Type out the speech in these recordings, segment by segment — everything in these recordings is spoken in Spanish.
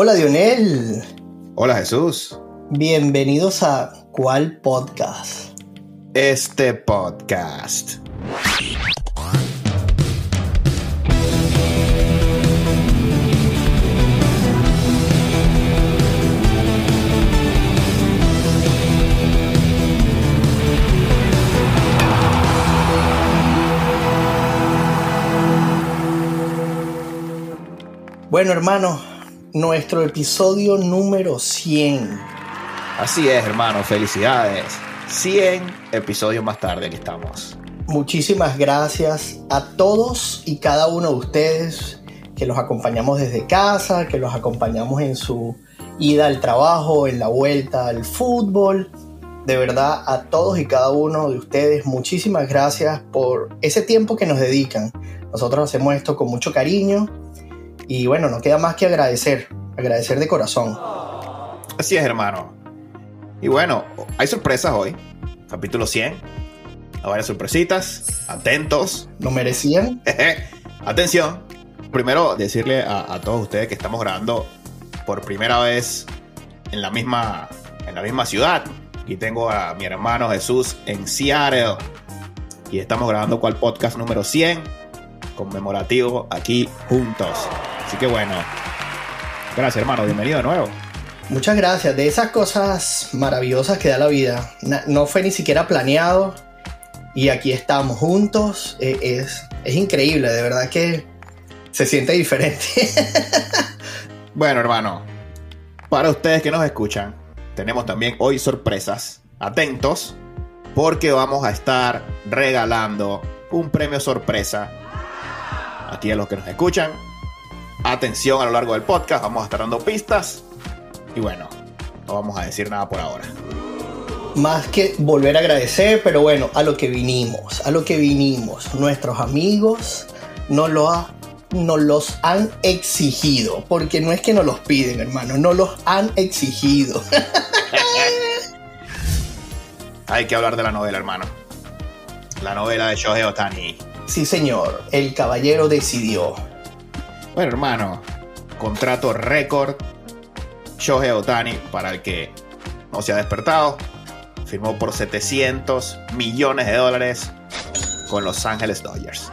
Hola Dionel. Hola Jesús. Bienvenidos a ¿Cuál podcast? Este podcast. Bueno, hermano, nuestro episodio número 100. Así es, hermano, felicidades. 100 episodios más tarde aquí estamos. Muchísimas gracias a todos y cada uno de ustedes que los acompañamos desde casa, que los acompañamos en su ida al trabajo, en la vuelta al fútbol. De verdad, a todos y cada uno de ustedes, muchísimas gracias por ese tiempo que nos dedican. Nosotros hacemos esto con mucho cariño y bueno, no queda más que agradecer, agradecer de corazón. Así es, hermano. Y bueno, hay sorpresas hoy. Capítulo 100. Hay varias sorpresitas. Atentos. ¿Lo merecían? Atención. Primero, decirle a, a, todos ustedes que estamos grabando por primera vez en la misma, en la misma ciudad. Aquí tengo a mi hermano Jesús en Seattle. Y estamos grabando cual podcast número 100 conmemorativo aquí juntos. Así que bueno, gracias hermano, bienvenido de nuevo. Muchas gracias, de esas cosas maravillosas que da la vida. No fue ni siquiera planeado y aquí estamos juntos. E, es, es increíble, de verdad que se siente diferente. bueno hermano, para ustedes que nos escuchan, tenemos también hoy sorpresas. Atentos, porque vamos a estar regalando un premio sorpresa aquí a los que nos escuchan Atención a lo largo del podcast, vamos a estar dando pistas. Y bueno, no vamos a decir nada por ahora. Más que volver a agradecer, pero bueno, a lo que vinimos, a lo que vinimos. Nuestros amigos nos, lo nos los han exigido, porque no es que nos los piden, hermano, no los han exigido. Hay que hablar de la novela, hermano. La novela de Shohei Otani. Sí, señor, el caballero decidió. Bueno, hermano, contrato récord. Shohei Otani, para el que no se ha despertado, firmó por 700 millones de dólares con Los Ángeles Dodgers.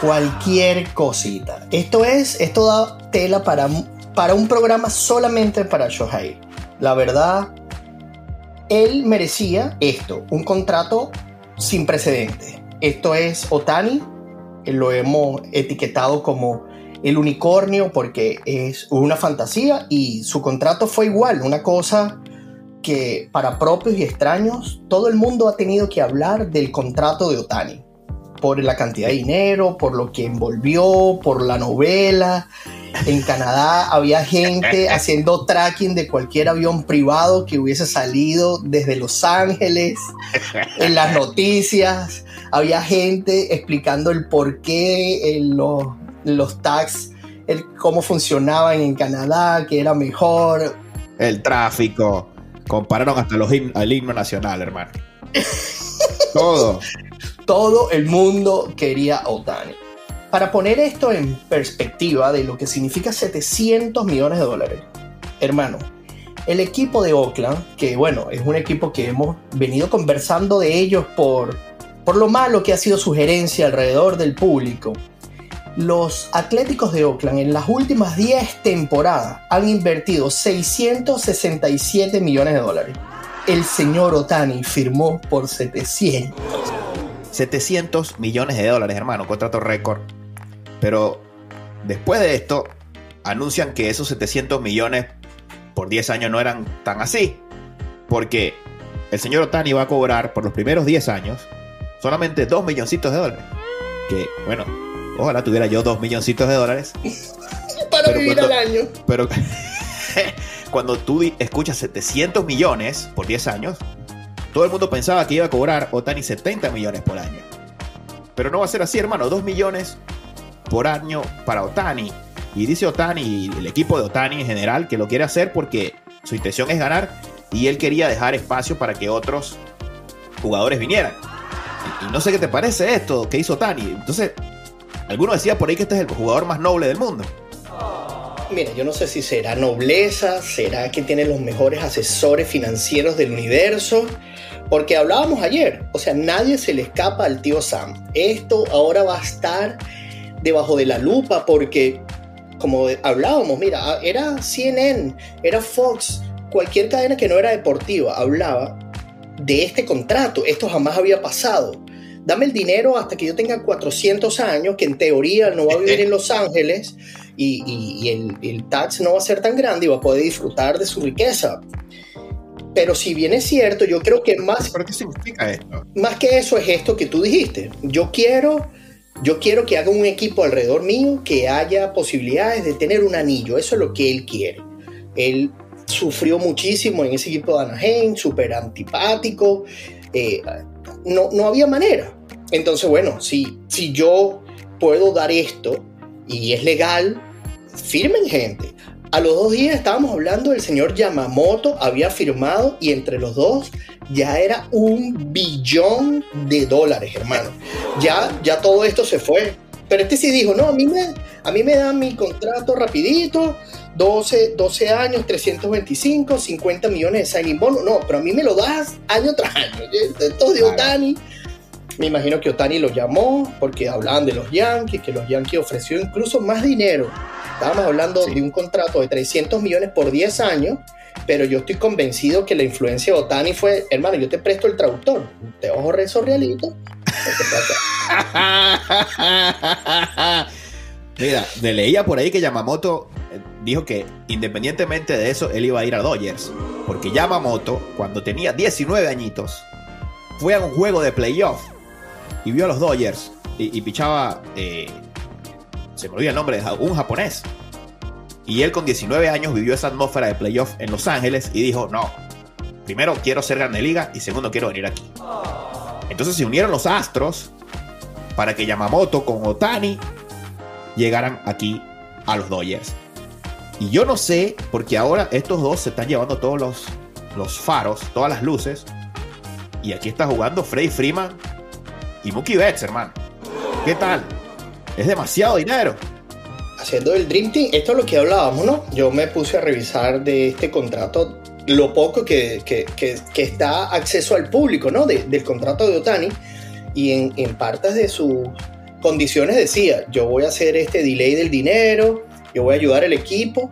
Cualquier cosita. Esto es, esto da tela para, para un programa solamente para Shohei. La verdad, él merecía esto, un contrato sin precedentes. Esto es Otani, lo hemos etiquetado como el unicornio porque es una fantasía y su contrato fue igual, una cosa que para propios y extraños todo el mundo ha tenido que hablar del contrato de Otani por la cantidad de dinero, por lo que envolvió, por la novela. En Canadá había gente haciendo tracking de cualquier avión privado que hubiese salido desde Los Ángeles, en las noticias. Había gente explicando el por qué en los los tags, el, cómo funcionaban en Canadá, que era mejor. El tráfico. Compararon hasta los el himno nacional, hermano. Todo. Todo el mundo quería Otani. Para poner esto en perspectiva de lo que significa 700 millones de dólares, hermano, el equipo de Oakland, que bueno, es un equipo que hemos venido conversando de ellos por, por lo malo que ha sido su gerencia alrededor del público, los Atléticos de Oakland en las últimas 10 temporadas han invertido 667 millones de dólares. El señor Otani firmó por 700. 700 millones de dólares, hermano, contrato récord. Pero después de esto, anuncian que esos 700 millones por 10 años no eran tan así. Porque el señor Otani va a cobrar por los primeros 10 años solamente 2 milloncitos de dólares. Que, bueno, Ojalá tuviera yo dos milloncitos de dólares. Para vivir al año. Pero cuando tú escuchas 700 millones por 10 años, todo el mundo pensaba que iba a cobrar Otani 70 millones por año. Pero no va a ser así, hermano. 2 millones por año para Otani. Y dice Otani y el equipo de Otani en general que lo quiere hacer porque su intención es ganar y él quería dejar espacio para que otros jugadores vinieran. Y, y no sé qué te parece esto que hizo Otani. Entonces, Alguno decía por ahí que este es el jugador más noble del mundo. Mira, yo no sé si será nobleza, será que tiene los mejores asesores financieros del universo, porque hablábamos ayer, o sea, nadie se le escapa al tío Sam. Esto ahora va a estar debajo de la lupa porque, como hablábamos, mira, era CNN, era Fox, cualquier cadena que no era deportiva hablaba de este contrato. Esto jamás había pasado. Dame el dinero hasta que yo tenga 400 años, que en teoría no va a vivir en Los Ángeles y, el, el tax no va a ser tan grande y va a poder disfrutar de su riqueza. Pero si bien es cierto, yo creo que más... ¿Pero qué significa esto? Más que eso es esto que tú dijiste. Yo quiero, yo quiero que haga un equipo alrededor mío que haya posibilidades de tener un anillo. Eso es lo que él quiere. Él sufrió muchísimo en ese equipo de Anaheim, súper antipático. Eh, no, no había manera. Entonces, bueno, si, si yo puedo dar esto y es legal, firmen gente. A los dos días estábamos hablando del señor Yamamoto, había firmado y entre los dos ya era un billón de dólares, hermano. Ya, ya todo esto se fue. Pero este sí dijo, no, a mí me, a mí me dan mi contrato rapidito, 12, 12 años, 325, 50 millones de signing bonus. No, pero a mí me lo das año tras año. Esto de Otani. Me imagino que Otani lo llamó porque hablaban de los Yankees, que los Yankees ofreció incluso más dinero Estábamos hablando de un contrato de 300 millones por 10 años, pero yo estoy convencido que la influencia de Otani fue, hermano, yo te presto el traductor, te ojo rezo realito. Mira, me leía por ahí que Yamamoto eh, dijo que independientemente de eso, él iba a ir a Dodgers. Porque Yamamoto, cuando tenía 19 añitos, fue a un juego de playoff y vio a los Dodgers y, pichaba eh, se me olvida el nombre, un japonés. Y él con 19 años vivió esa atmósfera de playoff en Los Ángeles y dijo, no, primero quiero ser grande liga y segundo quiero venir aquí. Entonces se unieron los astros para que Yamamoto con Otani llegaran aquí a los Dodgers. Y yo no sé, porque ahora estos dos se están llevando todos los, los faros, todas las luces. Y aquí está jugando Freddy Freeman y Mookie Betts, hermano. ¿Qué tal? Es demasiado dinero. Haciendo el Dream Team, esto es lo que hablábamos, ¿no? Yo me puse a revisar de este contrato lo poco que, que, que, está acceso al público, ¿no? del contrato de Otani. Y en, en partes de sus condiciones decía, yo voy a hacer este delay del dinero, yo voy a ayudar al equipo,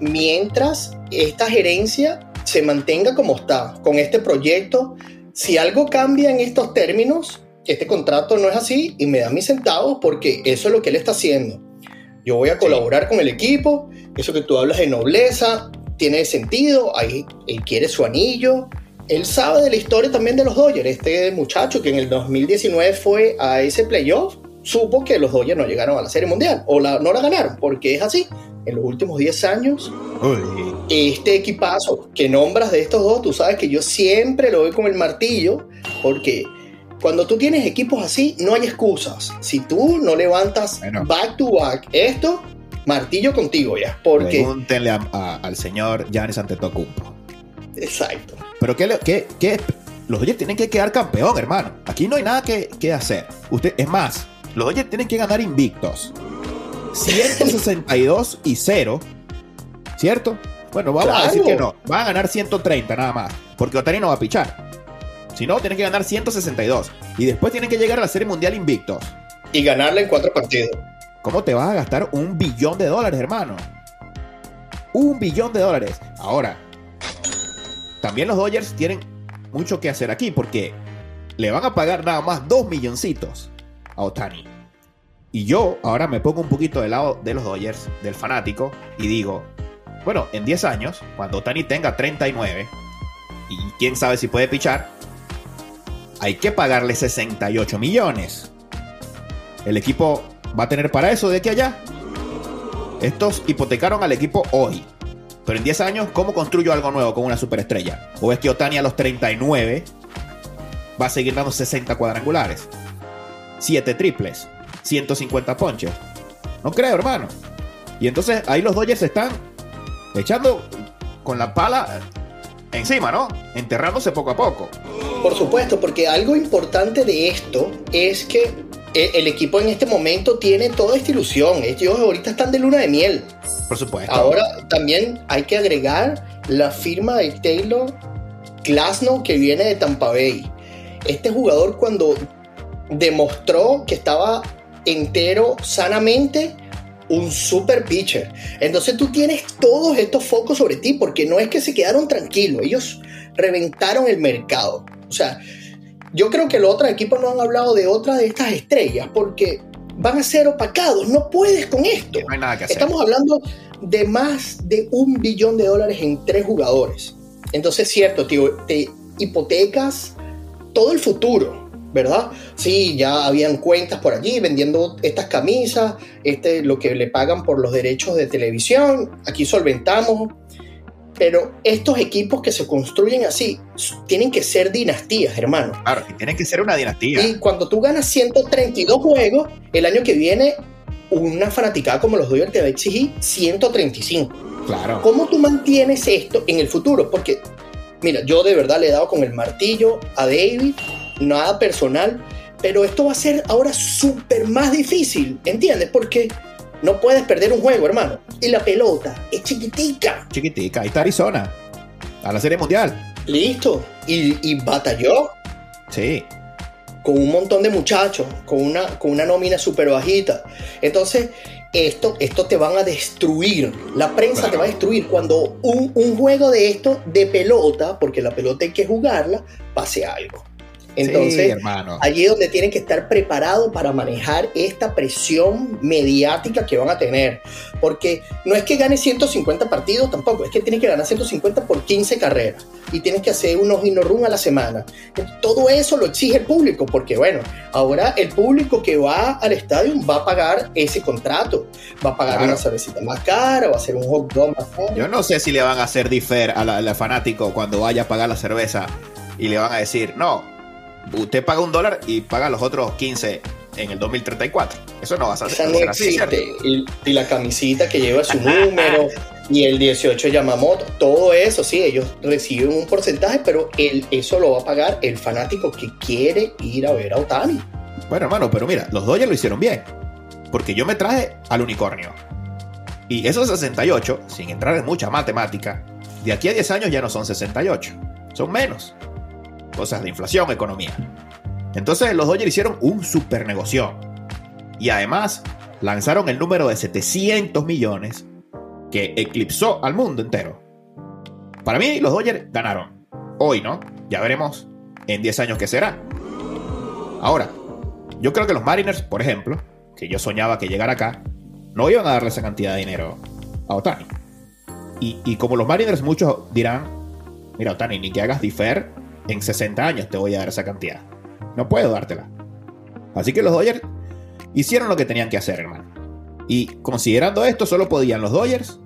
mientras esta gerencia se mantenga como está, con este proyecto. Si algo cambia en estos términos, este contrato no es así y me da mis centavos porque eso es lo que él está haciendo. Yo voy a colaborar con el equipo, eso que tú hablas de nobleza tiene sentido, ahí él quiere su anillo. Él sabe de la historia también de los Dodgers. Este muchacho que en el 2019 fue a ese playoff, supo que los Dodgers no llegaron a la Serie Mundial o la, no la ganaron, porque es así. En los últimos 10 años, este equipazo que nombras de estos dos, tú sabes que yo siempre lo doy con el martillo, porque cuando tú tienes equipos así, no hay excusas. Si tú no levantas back to back esto, martillo contigo ya. Porque... Pregúntenle al señor Giannis Antetokounmpo. Exacto. Pero ¿qué, qué, qué? los Dodgers tienen que quedar campeón, hermano. Aquí no hay nada que, que hacer. Usted, es más, los Dodgers tienen que ganar invictos. 162 y 0. ¿Cierto? Bueno, vamos a decir que no. Van a ganar 130 nada más. Porque Otani no va a pichar. Si no, tienen que ganar 162. Y después tienen que llegar a la Serie Mundial invictos. Y ganarla en cuatro partidos. ¿Cómo te vas a gastar un billón de dólares, hermano? Un billón de dólares. Ahora, también los Dodgers tienen mucho que hacer aquí porque le van a pagar nada más dos milloncitos a Otani. Y yo ahora me pongo un poquito del lado de los Dodgers, del fanático, y digo, bueno, en 10 años, cuando Otani tenga 39, y quién sabe si puede pichar, hay que pagarle 68 millones. El equipo va a tener para eso de aquí a allá. Estos hipotecaron al equipo hoy. Pero en 10 años, ¿cómo construyo algo nuevo con una superestrella? ¿O es que Otani a los 39 va a seguir dando 60 cuadrangulares? 7 triples, 150 ponches. No creo, hermano. Y entonces ahí los Dodgers están echando con la pala encima, ¿no? Enterrándose poco a poco. Por supuesto, porque algo importante de esto es que e- el equipo en este momento tiene toda esta ilusión. Ellos ahorita están de luna de miel. Por supuesto. Ahora también hay que agregar la firma de Taylor Glasnow que viene de Tampa Bay. Este jugador cuando demostró que estaba entero sanamente un super pitcher. Entonces tú tienes todos estos focos sobre ti porque no es que se quedaron tranquilos, ellos reventaron el mercado. O sea, yo creo que los otros equipos no han hablado de otra de estas estrellas porque van a ser opacados. No puedes con esto. No hay nada que hacer. Estamos hablando de más de un billón de dólares en tres jugadores. Entonces, cierto, tío, te hipotecas todo el futuro, ¿verdad? Sí, ya habían cuentas por allí vendiendo estas camisas, este, lo que le pagan por los derechos de televisión, aquí solventamos. Pero estos equipos que se construyen así tienen que ser dinastías, hermano. Claro, que tienen que ser una dinastía. Y cuando tú ganas 132 juegos, el año que viene, una fanaticada como los Dodgers te va a exigir 135. Claro. ¿Cómo tú mantienes esto en el futuro? Porque, mira, yo de verdad le he dado con el martillo a David, nada personal, pero esto va a ser ahora súper más difícil, ¿entiendes? Porque no puedes perder un juego, hermano. Y la pelota es chiquitica. Chiquitica. Ahí está Arizona. A la Serie Mundial. Listo. Y, y batalló Sí. con un montón de muchachos, con una, con una nómina súper bajita. Entonces, esto, esto te van a destruir. La prensa Claro. te va a destruir cuando un, un juego de esto, de pelota, porque la pelota hay que jugarla, pase algo. Sí, Entonces, hermano. allí es donde tienen que estar preparados para manejar esta presión mediática que van a tener. Porque no es que gane 150 partidos tampoco, es que tienes que ganar 150 por 15 carreras. Y tienes que hacer unos hino run a la semana. Todo eso lo exige el público, porque bueno, ahora el público que va al estadio va a pagar ese contrato. Va a pagar Claro. una cervecita más cara, va a hacer un hot dog más caro. Yo no sé si le van a hacer la- al fanático cuando vaya a pagar la cerveza y le van a decir, no, usted paga un dólar y paga los otros 15 en el 2034. Eso no va a ser, Esa no. Y, y la camisita que lleva su número y el 18 Yamamoto, todo eso, sí, ellos reciben un porcentaje, pero el, eso lo va a pagar el fanático que quiere ir a ver a Otani. Bueno, hermano, pero mira, los Dodgers lo hicieron bien. Porque yo me traje al unicornio. Y esos 68, sin entrar en mucha matemática, de aquí a 10 años ya no son 68. Son menos. Cosas de inflación, economía. Entonces los Dodgers hicieron un super negocio. Y además lanzaron el número de 700 millones que eclipsó al mundo entero. Para mí los Dodgers ganaron. Hoy, ¿no? Ya veremos en 10 años qué será. Ahora, yo creo que los Mariners, por ejemplo, que yo soñaba que llegara acá, no iban a darle esa cantidad de dinero a Otani. Y, y como los Mariners, muchos dirán: Mira, Otani, ni que hagas differ, en 60 años te voy a dar esa cantidad. No puedo dártela. Así que los Dodgers hicieron lo que tenían que hacer, hermano. Y considerando esto, solo podían los Dodgers,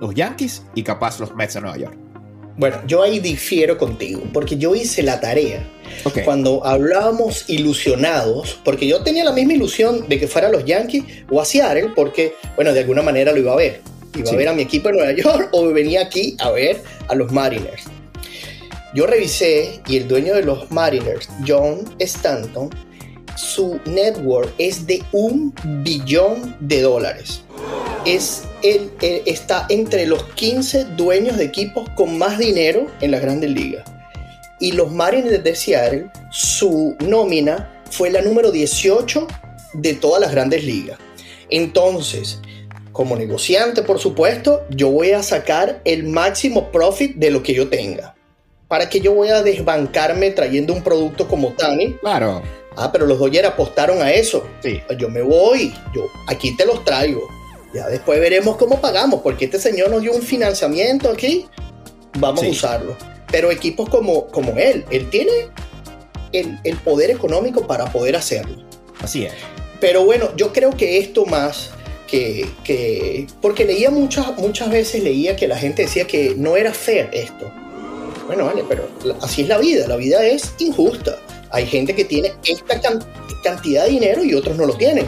los Yankees y capaz los Mets de Nueva York. Bueno, yo ahí difiero contigo, porque yo hice la tarea. Cuando hablábamos ilusionados, porque yo tenía la misma ilusión de que fuera los Yankees o a Seattle, porque, bueno, de alguna manera lo iba a ver. Iba Sí. a ver a mi equipo en Nueva York o venía aquí a ver a los Mariners. Yo revisé y el dueño de los Mariners, John Stanton, su network es de un billón de dólares. Es el, el- está entre los 15 dueños de equipos con más dinero en las grandes ligas. Y los Mariners de Seattle, su nómina fue la número 18 de todas las grandes ligas. Entonces, como negociante, por supuesto, yo voy a sacar el máximo profit de lo que yo tenga. ¿Para que yo voy a desbancarme trayendo un producto como Tani? Claro. Ah, pero los Dodgers apostaron a eso. Sí. Yo me voy, yo aquí te los traigo. Ya después veremos cómo pagamos, porque este señor nos dio un financiamiento aquí, vamos Sí. a usarlo. Pero equipos como, como él, él tiene el, el poder económico para poder hacerlo. Así es. Pero bueno, yo creo que esto más que, que porque leía muchas, muchas veces, leía que la gente decía que no era fair esto. Bueno, vale, pero así es la vida, la vida es injusta. Hay gente que tiene esta can- cantidad de dinero y otros no lo tienen.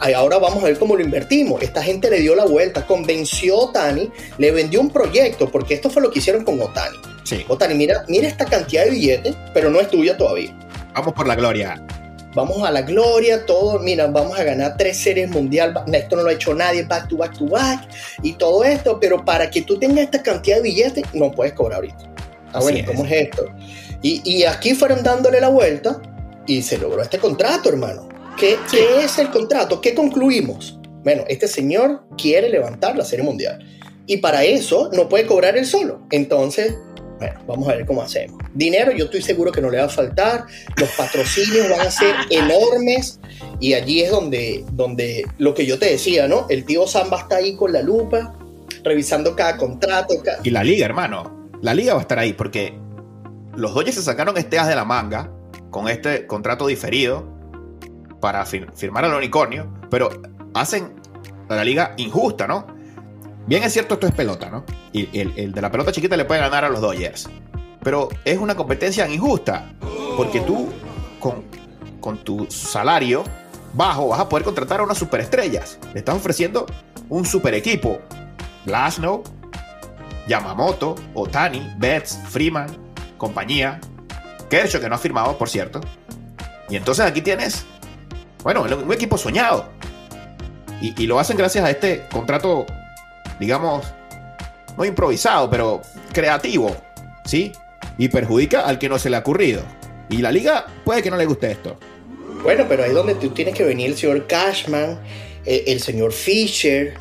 Ahora vamos a ver cómo lo invertimos. Esta gente le dio la vuelta, convenció a Otani, le vendió un proyecto, porque esto fue lo que hicieron con Otani. Sí. Otani, mira, mira esta cantidad de billetes, pero no es tuya todavía. Vamos por la gloria. vamos a la gloria, todo, mira, vamos a ganar tres series mundial, esto no lo ha hecho nadie, back to back to back, y todo esto, pero para que tú tengas esta cantidad de billetes, no puedes cobrar ahorita. Ah, bueno, ¿cómo es esto? Y, y, aquí fueron dándole la vuelta y se logró este contrato, hermano. ¿Qué, ¿Qué es el contrato? ¿Qué concluimos? Bueno, este señor quiere levantar la serie mundial. Y para eso no puede cobrar él solo. Entonces, bueno, vamos a ver cómo hacemos. Dinero yo estoy seguro que no le va a faltar, los patrocinios van a ser enormes y allí es donde, donde lo que yo te decía, ¿no? El tío Samba está ahí con la lupa, revisando cada contrato. Y la liga, hermano, la liga va a estar ahí porque los Dodgers se sacaron este as de la manga con este contrato diferido para firmar al unicornio, pero hacen a la liga injusta, ¿no? Bien es cierto, esto es pelota, ¿no? Y el, de la pelota chiquita le puede ganar a los Dodgers. Pero es una competencia injusta. Porque tú, con, con tu salario bajo, vas a poder contratar a unas superestrellas. Le estás ofreciendo un super equipo. Glasnow, Yamamoto, Otani, Betts, Freeman, compañía. Kershaw, que no ha firmado, por cierto. Y entonces aquí tienes, bueno, un equipo soñado. Y, y, lo hacen gracias a este contrato digamos, no improvisado, pero creativo, ¿sí? Y perjudica al que no se le ha ocurrido. Y la liga puede que no le guste esto. Bueno, pero ahí es donde tú tienes que venir el señor Cashman, eh, el, señor Fisher.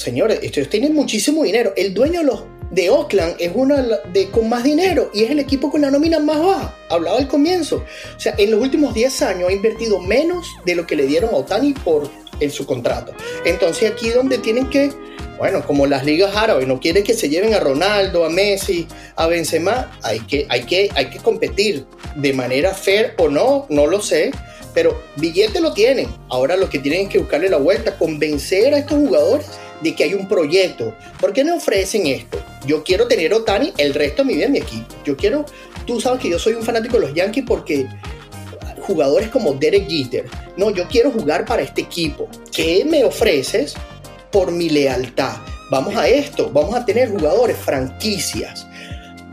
Señores, ellos tienen muchísimo dinero. El dueño de, los, de Oakland es uno de, con más dinero y es el equipo con la nómina más baja. Hablaba al comienzo. O sea, en los últimos 10 años ha invertido menos de lo que le dieron a Otani por en su contrato. Entonces aquí donde tienen que bueno, como las ligas árabes no quieren que se lleven a Ronaldo, a Messi, a Benzema, hay que, hay que, hay que competir de manera fair o no, no lo sé, pero billete lo tienen. Ahora lo que tienen es que buscarle la vuelta, convencer a estos jugadores de que hay un proyecto. ¿Por qué no ofrecen esto? Yo quiero tener Otani el resto de mi vida en mi equipo. Yo quiero, tú sabes que yo soy un fanático de los Yankees porque jugadores como Derek Jeter, no, yo quiero jugar para este equipo. ¿Qué me ofreces? por mi lealtad. Vamos a esto, vamos a tener jugadores, franquicias.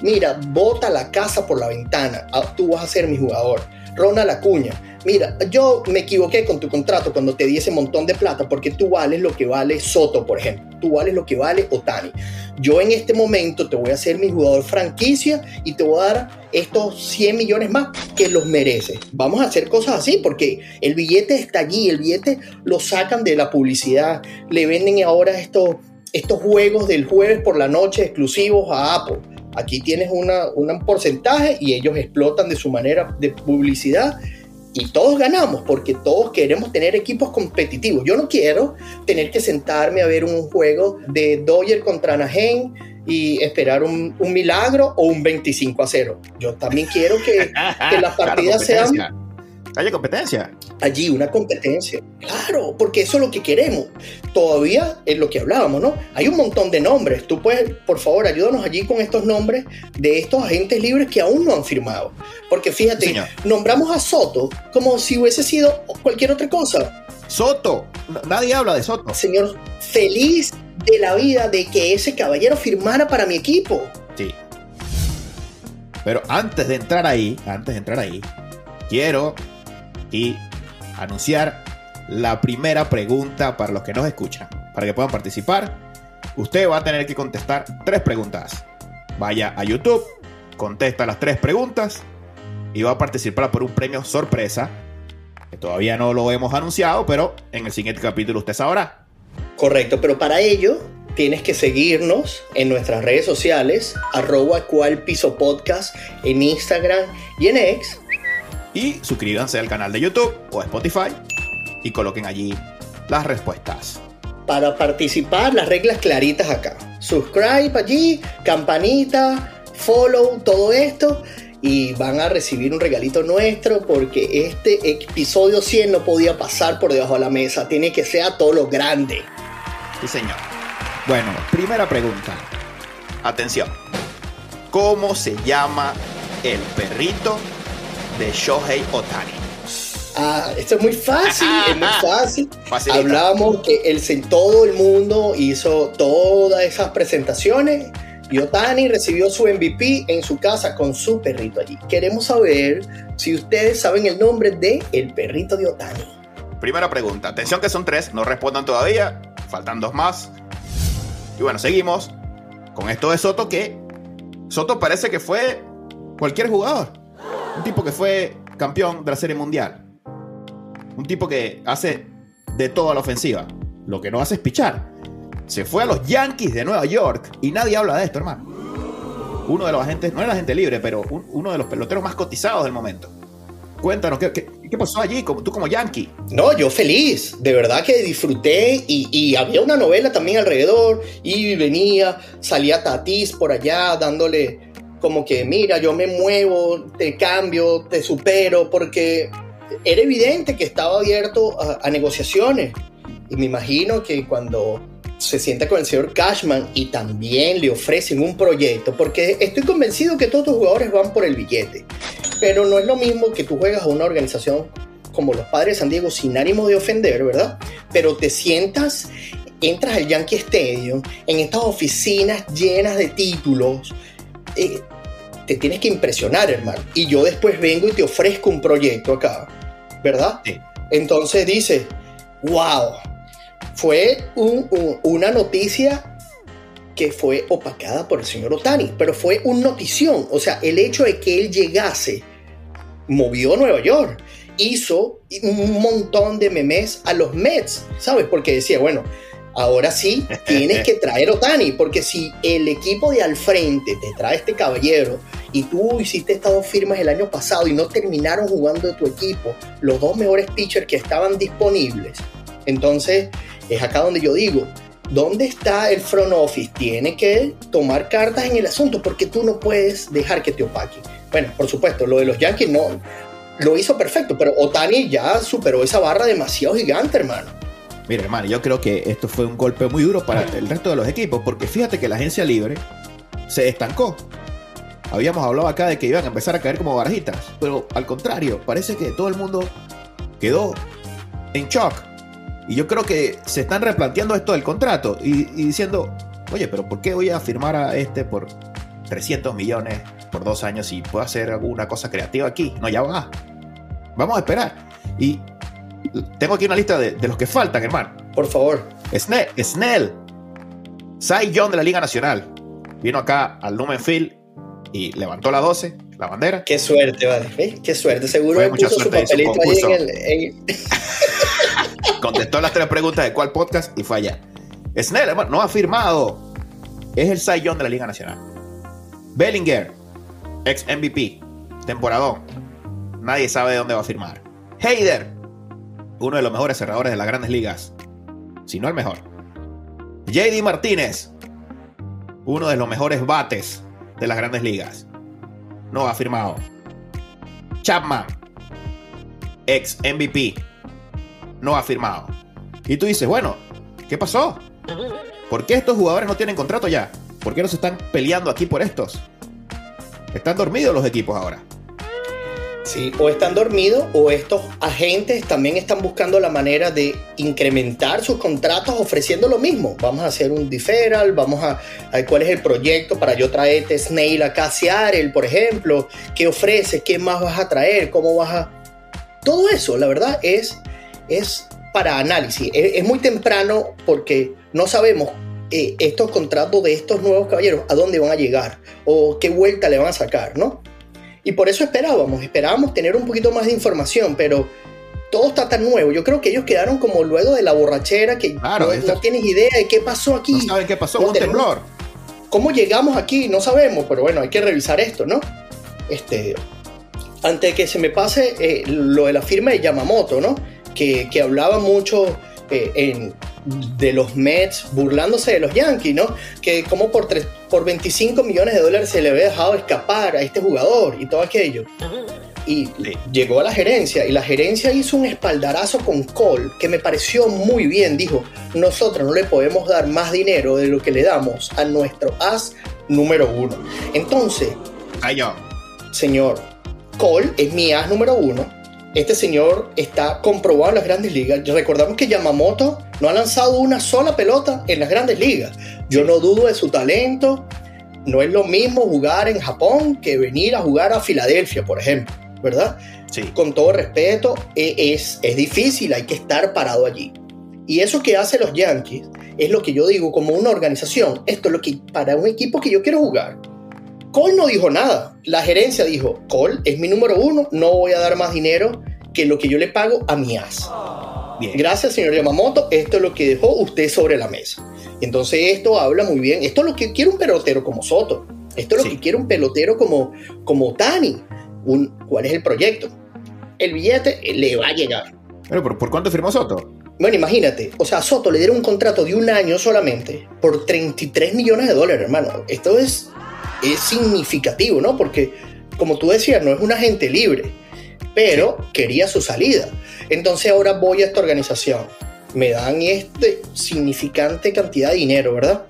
Mira, bota la casa por la ventana, ah, tú vas a ser mi jugador. Ronald Acuña, mira, yo me equivoqué con tu contrato cuando te di ese montón de plata porque tú vales lo que vale Soto, por ejemplo. Tú vales lo que vale Otani. Yo en este momento te voy a hacer mi jugador franquicia y te voy a dar estos 100 millones más que los mereces. Vamos a hacer cosas así porque el billete está allí, el billete lo sacan de la publicidad, le venden ahora estos, estos juegos del jueves por la noche exclusivos a Apple. Aquí tienes una, un porcentaje y ellos explotan de su manera de publicidad y todos ganamos porque todos queremos tener equipos competitivos. Yo no quiero tener que sentarme a ver un juego de Dodger contra Anaheim y esperar un, milagro o un 25 a 0. Yo también quiero que, que las partidas sean haya competencia. Allí una competencia. Claro, porque eso es lo que queremos. Todavía es lo que hablábamos, ¿no? Hay un montón de nombres. Tú puedes, por favor, ayúdanos allí con estos nombres de estos agentes libres que aún no han firmado. Porque fíjate, nombramos a Soto como si hubiese sido cualquier otra cosa. Soto, nadie habla de Soto. Señor, feliz de la vida de que ese caballero firmara para mi equipo. Sí. Pero antes de entrar ahí, antes de entrar ahí, quiero y anunciar la primera pregunta para los que nos escuchan. Para que puedan participar, usted va a tener que contestar tres preguntas. Vaya a YouTube, contesta las tres preguntas y va a participar por un premio sorpresa que todavía no lo hemos anunciado, pero en el siguiente capítulo usted sabrá. Correcto, pero para ello tienes que seguirnos en nuestras redes sociales, arroba cual piso podcast en Instagram y en X y suscríbanse al canal de YouTube o Spotify y coloquen allí las respuestas. Para participar, las reglas claritas acá. Subscribe allí, campanita, follow, todo esto. Y van a recibir un regalito nuestro porque este episodio 100 no podía pasar por debajo de la mesa. Tiene que ser a todo lo grande. Sí, señor. Bueno, primera pregunta. Atención. ¿Cómo se llama el perrito de Shohei Otani. Ah, esto es muy fácil, es muy fácil. Hablamos que el, todo el mundo hizo todas esas presentaciones Y Otani recibió su MVP en su casa con su perrito allí. Queremos saber si ustedes saben el nombre de el perrito de Otani. Primera pregunta. Atención que son tres, no respondan todavía. Faltan dos más. Y bueno, seguimos con esto de Soto que Soto parece que fue cualquier jugador. Un tipo que fue campeón de la Serie Mundial. Un tipo que hace de todo a la ofensiva. Lo que no hace es pichar. Se fue a los Yankees de Nueva York y nadie habla de esto, hermano. Uno de los agentes, no era agente libre, pero uno de los peloteros más cotizados del momento. Cuéntanos, ¿qué, pasó allí, tú como Yankee? No, yo feliz, de verdad que disfruté y, había una novela también alrededor y venía, salía Tatis por allá dándole como que, mira, yo me muevo, te cambio, te supero, porque era evidente que estaba abierto a, negociaciones. Y me imagino que cuando se sienta con el señor Cashman y también le ofrecen un proyecto, porque estoy convencido que todos los jugadores van por el billete, pero no es lo mismo que tú juegas a una organización como los Padres de San Diego sin ánimo de ofender, ¿verdad? Pero te sientas, entras al Yankee Stadium, en estas oficinas llenas de títulos, eh, te tienes que impresionar, hermano. Y yo después vengo y te ofrezco un proyecto acá ¿verdad? Entonces dice, wow, fue una noticia que fue opacada por el señor Otani, pero fue una notición, o sea, el hecho de que él llegase movió a Nueva York, hizo un montón de memes a los Mets, ¿sabes? Porque decía, bueno, ahora sí tienes que traer Otani, porque si el equipo de al frente te trae este caballero y tú hiciste estas dos firmas el año pasado y no terminaron jugando de tu equipo los dos mejores pitchers que estaban disponibles, entonces es acá donde yo digo, ¿dónde está el front office? Tiene que tomar cartas en el asunto porque tú no puedes dejar que te opaque. Bueno, por supuesto, lo de los Yankees no lo hizo perfecto, pero Otani ya superó esa barra demasiado gigante, hermano. Mira, hermano, yo creo que esto fue un golpe muy duro para el resto de los equipos, porque fíjate que la agencia libre se estancó. Habíamos hablado acá de que iban a empezar a caer como barajitas, pero al contrario, parece que todo el mundo quedó en shock. Y yo creo que se están replanteando esto del contrato y, diciendo, oye, pero ¿por qué voy a firmar a este por 300 millones por dos años y puedo hacer alguna cosa creativa aquí? No, ya va. Vamos a esperar. Y tengo aquí una lista de, los que faltan, hermano. Por favor. Snell, Snell. Cy John de la Liga Nacional. Vino acá al Lumenfield y levantó la 12, la bandera. Qué suerte, vale. Qué suerte. Seguro que puso su papelito ahí en el. Contestó las tres preguntas de cuál podcast y fue allá. Snell, hermano, no ha firmado. Es el Cy John de la Liga Nacional. Bellinger, ex MVP, temporadón. Nadie sabe de dónde va a firmar. Heider, uno de los mejores cerradores de las grandes ligas, si no el mejor. JD Martínez, uno de los mejores bates de las grandes ligas, no ha firmado. Chapman, ex MVP, no ha firmado. Y tú dices, bueno, ¿qué pasó? ¿Por qué estos jugadores no tienen contrato ya? ¿Por qué no se están peleando aquí por estos? Están dormidos los equipos ahora. Sí, o están dormidos o estos agentes también están buscando la manera de incrementar sus contratos ofreciendo lo mismo. Vamos a hacer un deferral, vamos a, ver cuál es el proyecto para yo traerte Snail acá a Seattle, por ejemplo. ¿Qué ofreces? ¿Qué más vas a traer? ¿Cómo vas a...? Todo eso, la verdad, es, es para análisis. Es, muy temprano porque no sabemos eh, estos contratos de estos nuevos caballeros a dónde van a llegar o qué vuelta le van a sacar, ¿no? Y por eso esperábamos, esperábamos tener un poquito más de información, pero todo está tan nuevo. Yo creo que ellos quedaron como luego de la borrachera que no, tienes idea de qué pasó aquí. No saben qué pasó, un temblor. ¿Cómo llegamos aquí? No sabemos, pero bueno, hay que revisar esto, ¿no? Este, antes de que se me pase eh, lo de la firma de Yamamoto, ¿no? Que, que hablaba mucho eh, en, de los Mets burlándose de los Yankees, ¿no? Que como por, por 25 millones de dólares se le había dejado escapar a este jugador y todo aquello. Y llegó a la gerencia y la gerencia hizo un espaldarazo con Cole que me pareció muy bien. Dijo, nosotros no le podemos dar más dinero de lo que le damos a nuestro as número uno. Entonces, señor, Cole es mi as número uno este señor está comprobado en las grandes ligas. Recordamos que Yamamoto no ha lanzado una sola pelota en las grandes ligas. Yo no dudo de su talento. no es lo mismo jugar en Japón que venir a jugar a Filadelfia, por ejemplo, ¿verdad? Sí. Con todo respeto, e- es, es difícil, hay que estar parado allí. Y eso que hacen los Yankees es lo que yo digo como una organización. Esto es lo que para un equipo que yo quiero jugar. Cole no dijo nada. La gerencia dijo, Cole es mi número uno, no voy a dar más dinero que lo que yo le pago a mi as. Bien. Gracias, señor Yamamoto. Esto es lo que dejó usted sobre la mesa. Entonces esto habla muy bien. Esto es lo que quiere un pelotero como Soto. Esto es lo Sí. que quiere un pelotero como, como Tani. Un, ¿Cuál es el proyecto? El billete eh, le va a llegar. Pero, ¿por, por cuánto firmó Soto? Bueno, imagínate, o sea, a Soto le dieron un contrato de un año solamente por 33 millones de dólares, hermano. Esto es, es significativo, ¿no? Porque, como tú decías, no es un agente libre, pero quería su salida. Entonces ahora voy a esta organización, me dan este significante cantidad de dinero, ¿verdad?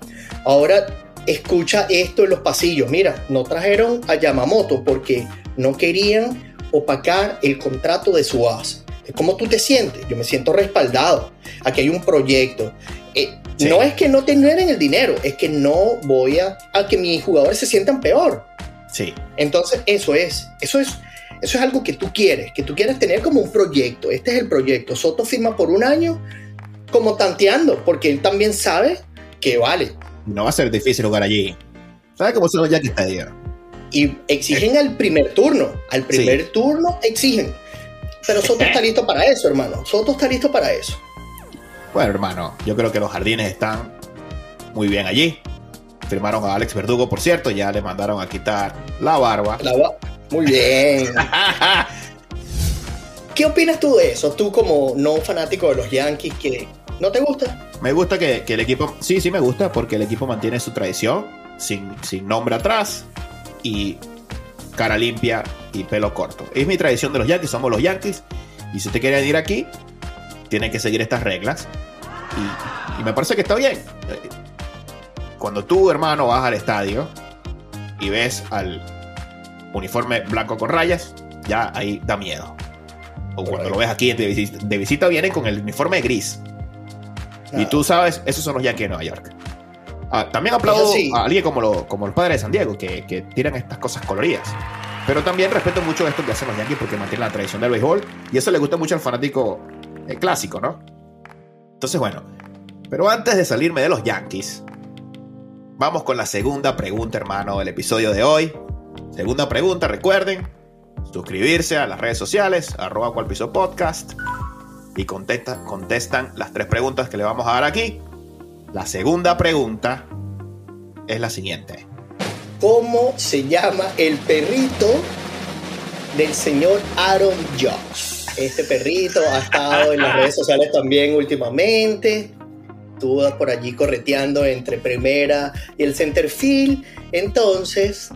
Ahora escucha esto en los pasillos. Mira, no trajeron a Yamamoto porque no querían opacar el contrato de su as. ¿Cómo tú te sientes? Yo me siento respaldado. Aquí hay un proyecto. Eh, Sí. No es que no tengan el dinero, es que no voy a, a que mis jugadores se sientan peor. Sí. Entonces, eso es, eso es, eso es algo que tú quieres, que tú quieres tener como un proyecto. Este es el proyecto. Soto firma por un año como tanteando, porque él también sabe que vale. No va a ser difícil jugar allí. ¿Sabes cómo son los Yankees? Y exigen al primer turno. Al primer Sí. turno exigen. Pero Soto está listo para eso, hermano. Soto está listo para eso. Bueno, hermano, yo creo que los jardines están muy bien allí. Firmaron a Alex Verdugo, por cierto, ya le mandaron a quitar la barba. La va- Muy bien. ¿Qué opinas tú de eso? Tú como no fanático de los Yankees, que no te gusta. me gusta que, el equipo, sí, sí me gusta, porque el equipo mantiene su tradición, sin, sin nombre atrás y cara limpia y pelo corto. Es mi tradición de los Yankees, somos los Yankees, y si usted quiere venir aquí, tiene que seguir estas reglas. Y, y me parece que está bien. Cuando tú, hermano, vas al estadio y ves al uniforme blanco con rayas, ya ahí da miedo. O cuando lo ves aquí de visita, de visita vienen con el uniforme gris. Y tú sabes, esos son los Yankees de Nueva York. Ah, también aplaudo sí. a alguien como, lo- como los padres de San Diego, que, que tiran estas cosas coloridas. Pero también respeto mucho esto que hacen los Yankees porque mantienen la tradición del béisbol. Y eso le gusta mucho al fanático eh, clásico, ¿no? Entonces, bueno. Pero antes de salirme de los Yankees, vamos con la segunda pregunta, hermano, del episodio de hoy. Segunda pregunta, recuerden, suscribirse a las redes sociales, arroba cual piso podcast, y contesta- contestan las tres preguntas que le vamos a dar aquí. La segunda pregunta es la siguiente. ¿Cómo se llama el perrito del señor Aaron Judge? Este perrito ha estado en las redes sociales también últimamente. Estuvo por allí correteando entre primera y el center field. Entonces,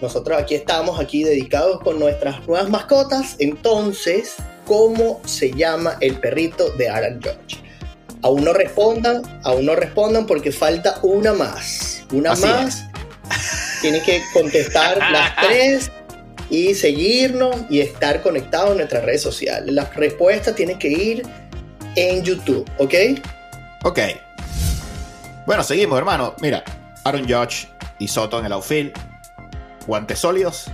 nosotros aquí estamos, aquí dedicados con nuestras nuevas mascotas. Entonces, ¿cómo se llama el perrito de Aaron Judge? Aún no respondan, aún no respondan porque falta una más. Una Así más. Tienen que contestar las tres y seguirnos y estar conectados en nuestras redes sociales. Las respuestas tienen que ir en YouTube, ¿ok? Ok. Bueno, seguimos, hermano. Mira, Aaron Judge y Soto en el outfield. Guantes sólidos,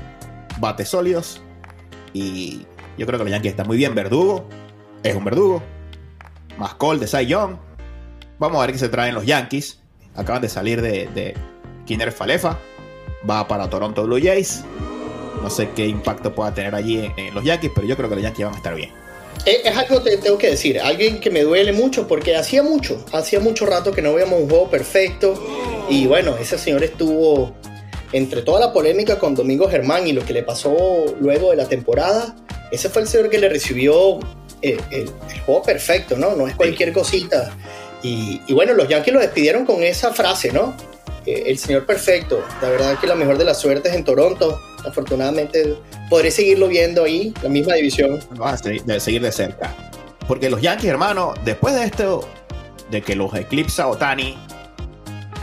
bates sólidos. Y yo creo que los Yankees están muy bien. Verdugo es un verdugo. Más Cole de Cy Young. Vamos a ver qué se traen los Yankees. Acaban de salir de, de Falefa. Va para Toronto Blue Jays. No sé qué impacto pueda tener allí en, en los Yankees, pero yo creo que los Yankees van a estar bien. Eh, Es algo que tengo que decir, alguien que me duele mucho porque hacía mucho, hacía mucho rato que no veíamos un juego perfecto y bueno, ese señor estuvo entre toda la polémica con Domingo Germán y lo que le pasó luego de la temporada, ese fue el señor que le recibió el, el- el juego perfecto, ¿no? No es cualquier cosita. Y, y bueno, los Yankees lo despidieron con esa frase, ¿no? Eh, el señor perfecto. La verdad que la mejor de las suertes en Toronto. Afortunadamente podré seguirlo viendo ahí, la misma división. Vas a seguir de, seguir de cerca. Porque los Yankees, hermano, después de esto, de que los eclipsa Otani,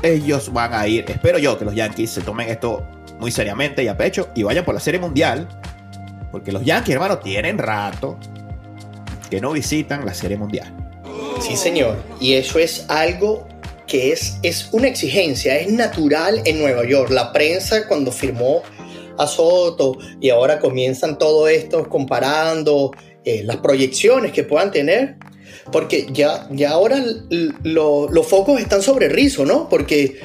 ellos van a ir. Espero yo que los Yankees se tomen esto muy seriamente y a pecho y vayan por la Serie Mundial. Porque los Yankees, hermano, tienen rato que no visitan la Serie Mundial. Sí, señor. Y eso es algo que es, es una exigencia, es natural en Nueva York. La prensa cuando firmó a Soto y ahora comienzan todo esto comparando eh, las proyecciones que puedan tener, porque ya, ya ahora los focos están sobre Rizzo, ¿no? Porque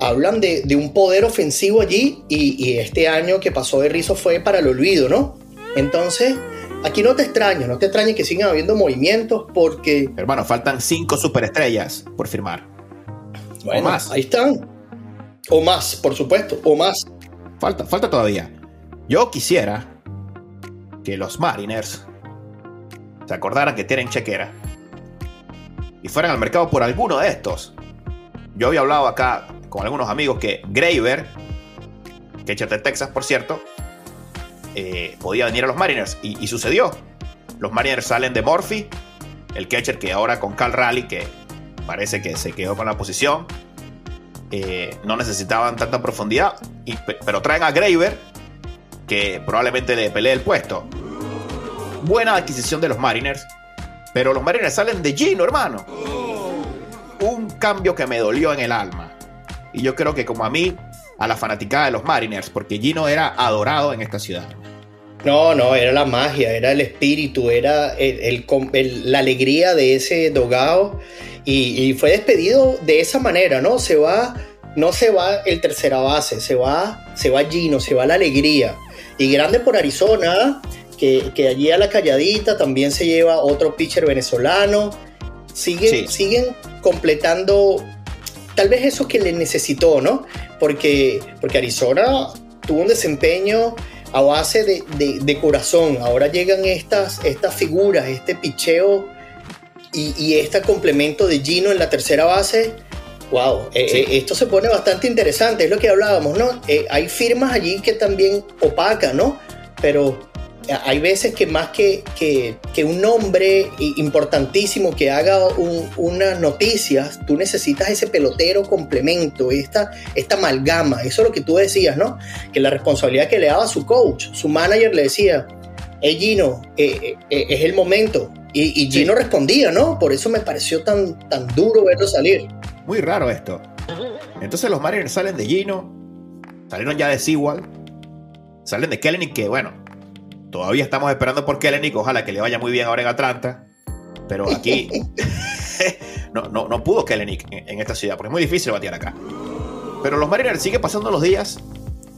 hablan de, de, un poder ofensivo allí y, y, este año que pasó de Rizzo fue para el olvido, ¿no? Entonces, aquí no te extraño, no te extrañe que sigan habiendo movimientos porque... Hermano, faltan cinco superestrellas por firmar. Bueno, o más. ahí están. O más, por supuesto, o más. Falta, falta todavía. Yo quisiera que los Mariners se acordaran que tienen chequera y fueran al mercado por alguno de estos. Yo había hablado acá con algunos amigos que Graver, que de Texas, por cierto, eh, podía venir a los Mariners. Y, sucedió. Los Mariners salen de Murphy, el catcher que ahora con Cal Raleigh, que parece que se quedó con la posición. Eh, no necesitaban tanta profundidad, pero traen a Graver, que probablemente le pelee el puesto. Buena adquisición de los Mariners, pero los Mariners salen de Gino, hermano. Un cambio que me dolió en el alma. Y yo creo que como a mí, a la fanaticada de los Mariners, porque Gino era adorado en esta ciudad. No, no, era la magia, era el espíritu, era el, la alegría de ese dogado y, fue despedido de esa manera, ¿no? Se va, no se va el tercera base, se va, se va Gino, se va la alegría. Y grande por Arizona, que, allí a la calladita también se lleva otro pitcher venezolano. Siguen, siguen completando tal vez eso que le necesitó, ¿no? Porque, porque Arizona tuvo un desempeño a base de, corazón. Ahora llegan estas, estas figuras, este picheo y, este complemento de Gino en la tercera base. Wow, eh, eh, esto se pone bastante interesante, es lo que hablábamos, ¿no? Eh, hay firmas allí que también opacan, ¿no? Pero hay veces que más que, que, un nombre importantísimo que haga unas noticias, tú necesitas ese pelotero complemento, esta, esta amalgama. Eso es lo que tú decías, ¿no? Que la responsabilidad que le daba su coach, su manager le decía, hey Gino, eh, eh, eh, es el momento. Y, Gino respondía, ¿no? Por eso me pareció tan, tan duro verlo salir. Muy raro esto. Entonces los Mariners salen de Gino, salieron ya de Sewell, salen de Kellenic, que bueno, Todavía estamos esperando por Kellenic, ojalá que le vaya muy bien ahora en Atlanta. Pero aquí no, no, no, pudo Kellenic en, esta ciudad, porque es muy difícil batear acá. Pero los Mariners siguen pasando los días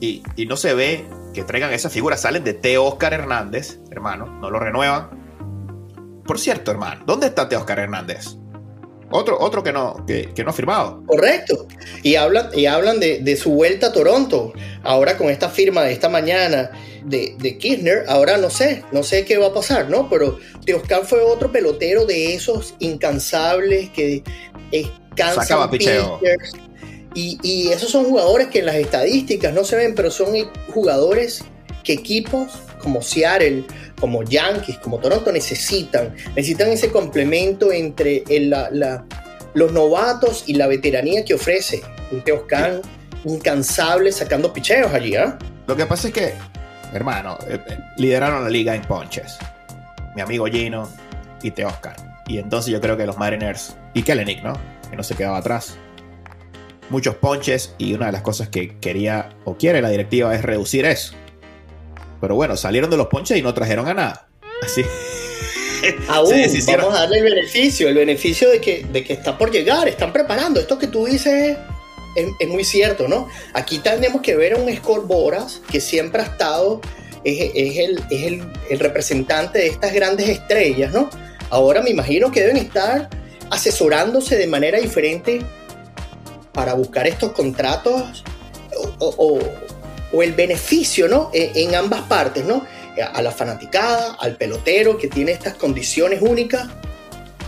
y, no se ve que traigan esas figuras. Salen de T. Oscar Hernández, hermano, no lo renuevan. Por cierto, hermano, ¿dónde está T. Oscar Hernández? Otro, otro que, no, que, no ha firmado. Correcto. Y hablan, y hablan de, de, su vuelta a Toronto. Ahora con esta firma de esta mañana de, Kirchner, ahora no sé, no sé qué va a pasar, ¿no? Pero Oscar fue otro pelotero de esos incansables que cansan. Y, y esos son jugadores que en las estadísticas no se ven, pero son jugadores que equipos como Seattle, como Yankees, como Toronto necesitan. Necesitan ese complemento entre los novatos y la veteranía que ofrece un Teoscan incansable sacando picheos allí. ¿ah? Lo que pasa es que hermano, eh, eh, lideraron la liga en ponches. Mi amigo Gino y Te Oscar. Y entonces yo creo que los Mariners y Kellenic, ¿no? Que no se quedaba atrás. Muchos ponches y una de las cosas que quería o quiere la directiva es reducir eso. Pero bueno, salieron de los ponches y no trajeron a nada. Así. Aún, vamos a darle el beneficio, el beneficio de que, de que está por llegar, están preparando. Esto que tú dices es, muy cierto, ¿no? Aquí tenemos que ver a un Boras que siempre ha estado, es, el, el, representante de estas grandes estrellas, ¿no? Ahora me imagino que deben estar asesorándose de manera diferente para buscar estos contratos o, el beneficio, ¿no? En, en, ambas partes, ¿no? A la fanaticada, al pelotero que tiene estas condiciones únicas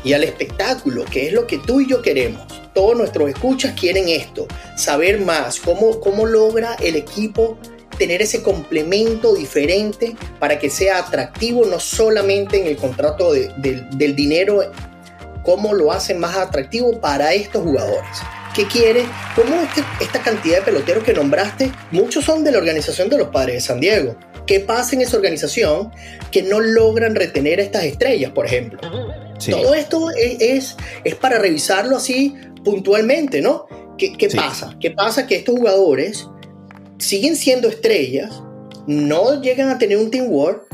y al espectáculo, que es lo que tú y yo queremos todos nuestros escuchas quieren esto, saber más, cómo, cómo logra el equipo tener ese complemento diferente para que sea atractivo no solamente en el contrato del dinero, cómo lo hacen más atractivo para estos jugadores. ¿Qué quiere? ¿Cómo este, esta cantidad de peloteros que nombraste, muchos son de la organización de los padres de San Diego? ¿Qué pasa en esa organización que no logran retener a estas estrellas, por ejemplo? Todo esto es, es, para revisarlo así puntualmente, ¿no? ¿Qué, qué pasa? ¿Qué pasa? Que estos jugadores siguen siendo estrellas, no llegan a tener un teamwork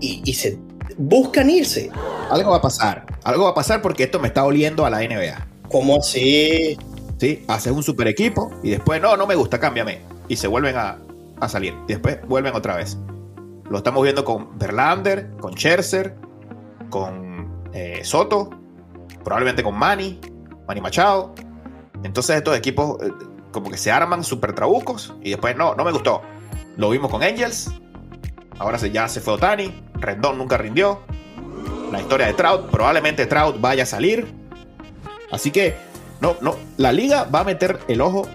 y, y se buscan irse. Algo va a pasar, algo va a pasar porque esto me está oliendo a la NBA. ¿Cómo así? Sí, haces un super equipo y después, no, no me gusta, cámbiame. Y se vuelven a, a salir. Y después vuelven otra vez. Lo estamos viendo con Verlander, con Scherzer, con eh, Soto, probablemente con Manny, Manny Machado. Entonces estos equipos eh, como que se arman super trabucos y después no, no me gustó. Lo vimos con Angels, ahora ya se fue Otani, Rendón nunca rindió. La historia de Trout, probablemente Trout vaya a salir. Así que no, no, la liga va a meter el ojo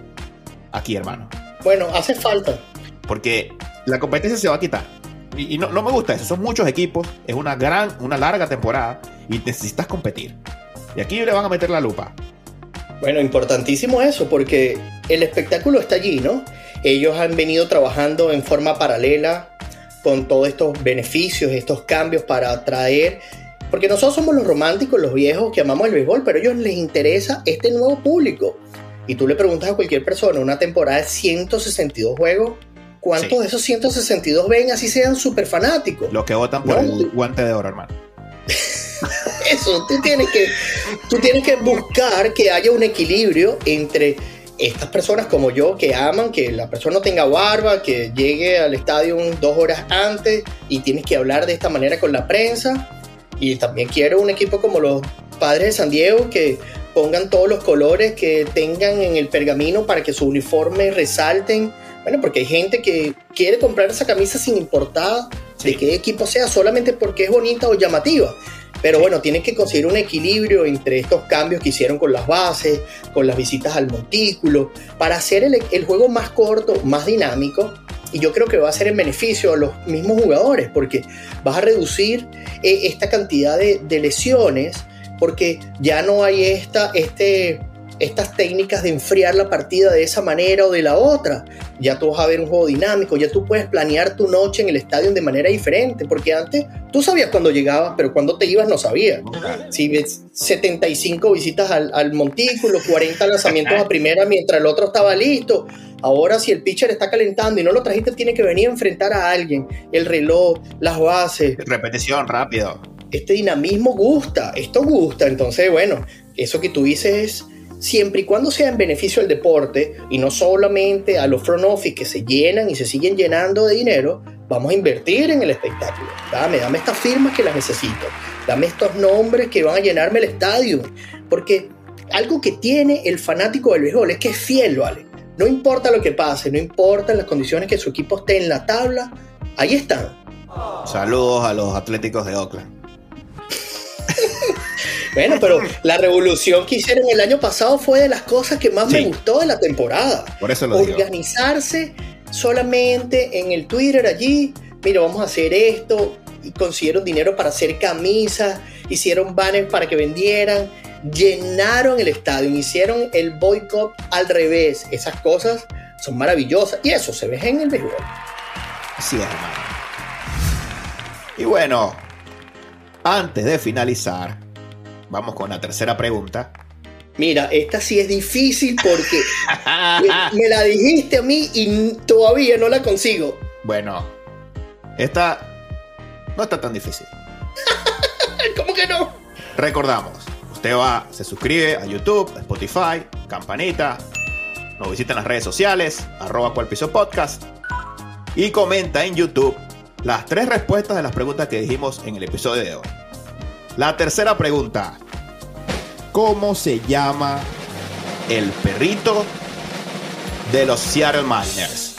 aquí, hermano. Bueno, hace falta. Porque la competencia se va a quitar. Y, no, no, me gusta eso. Son muchos equipos. Es una gran, una larga temporada. Y necesitas competir. Y aquí le van a meter la lupa. Bueno, importantísimo eso, porque el espectáculo está allí, ¿no? Ellos han venido trabajando en forma paralela con todos estos beneficios, estos cambios para atraer. Porque nosotros somos los románticos, los viejos que amamos el béisbol, pero a ellos les interesa este nuevo público. Y tú le preguntas a cualquier persona, una temporada de 162 juegos, ¿cuántos de esos 162 ven así sean súper fanáticos? Los que votan por el guante de oro, hermano. Eso, tú tienes, que, tú tienes que buscar que haya un equilibrio entre estas personas como yo que aman que la persona no tenga barba, que llegue al estadio dos horas antes y tienes que hablar de esta manera con la prensa. Y también quiero un equipo como los padres de San Diego que pongan todos los colores que tengan en el pergamino para que su uniforme resalten. Bueno, porque hay gente que quiere comprar esa camisa sin importar de qué equipo sea, solamente porque es bonita o llamativa. Pero bueno, tienen que conseguir un equilibrio entre estos cambios que hicieron con las bases, con las visitas al montículo, para hacer el, juego más corto, más dinámico. Y yo creo que va a ser en beneficio a los mismos jugadores, porque vas a reducir eh, esta cantidad de, de lesiones porque ya no hay esta, este, estas técnicas de enfriar la partida de esa manera o de la otra. Ya tú vas a ver un juego dinámico, ya tú puedes planear tu noche en el estadio de manera diferente, porque antes tú sabías cuando llegabas, pero cuando te ibas no sabías. Si ves 75 visitas al, al montículo, 40 lanzamientos a primera mientras el otro estaba listo. Ahora si el pitcher está calentando y no lo trajiste, tiene que venir a enfrentar a alguien. El reloj, las bases. Repetición, rápido este dinamismo gusta, esto gusta. Entonces, bueno, eso que tú dices es siempre y cuando sea en beneficio del deporte y no solamente a los front office que se llenan y se siguen llenando de dinero, vamos a invertir en el espectáculo. Dame, dame estas firmas que las necesito. Dame estos nombres que van a llenarme el estadio. Porque algo que tiene el fanático del béisbol es que es fiel, ¿vale? No importa lo que pase, no importa las condiciones que su equipo esté en la tabla, ahí están. Saludos a los Atléticos de Oakland. Bueno, pero la revolución que hicieron el año pasado fue de las cosas que más me gustó de la temporada. Por eso lo Organizarse solamente en el Twitter allí. Mira, vamos a hacer esto. Y consiguieron dinero para hacer camisas, hicieron banners para que vendieran, llenaron el estadio, hicieron el boicot al revés. Esas cosas son maravillosas y eso se ve en el béisbol. Sí, hermano. Y bueno, antes de finalizar, vamos con la tercera pregunta. Mira, esta sí es difícil porque me la dijiste a mí y todavía no la consigo. Bueno, esta no está tan difícil. ¿Cómo que no? Recordamos, usted va, se suscribe a YouTube, Spotify, campanita, nos visita en las redes sociales, arroba cual piso podcast y comenta en YouTube las tres respuestas de las preguntas que dijimos en el episodio de hoy. La tercera pregunta. ¿Cómo se llama el perrito de los Seattle Mariners?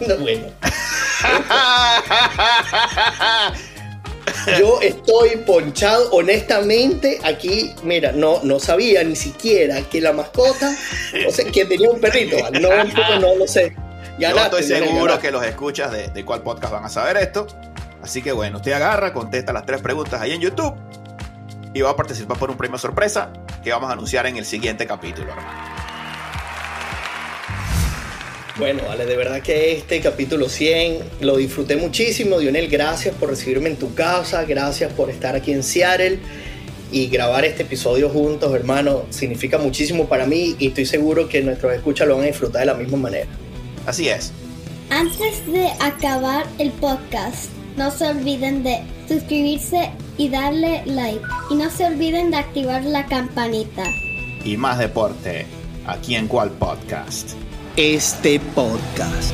No, bueno. Yo estoy ponchado, honestamente, aquí, mira, no, no sabía ni siquiera que la mascota, o sea, que tenía un perrito, no, no lo sé. Yo estoy seguro que los escuchas de, de cuál podcast van a saber esto. Así que bueno, usted agarra, contesta las tres preguntas ahí en YouTube y va a participar por un premio sorpresa que vamos a anunciar en el siguiente capítulo, hermano. Bueno, vale, de verdad que este capítulo 100 lo disfruté muchísimo. Dionel, gracias por recibirme en tu casa, gracias por estar aquí en Seattle. y grabar este episodio juntos, hermano, significa muchísimo para mí y estoy seguro que nuestros escuchas lo van a disfrutar de la misma manera. Así es. Antes de acabar el podcast, no se olviden de suscribirse y darle like. Y no se olviden de activar la campanita. Y más deporte, aquí en cuál podcast. Este podcast.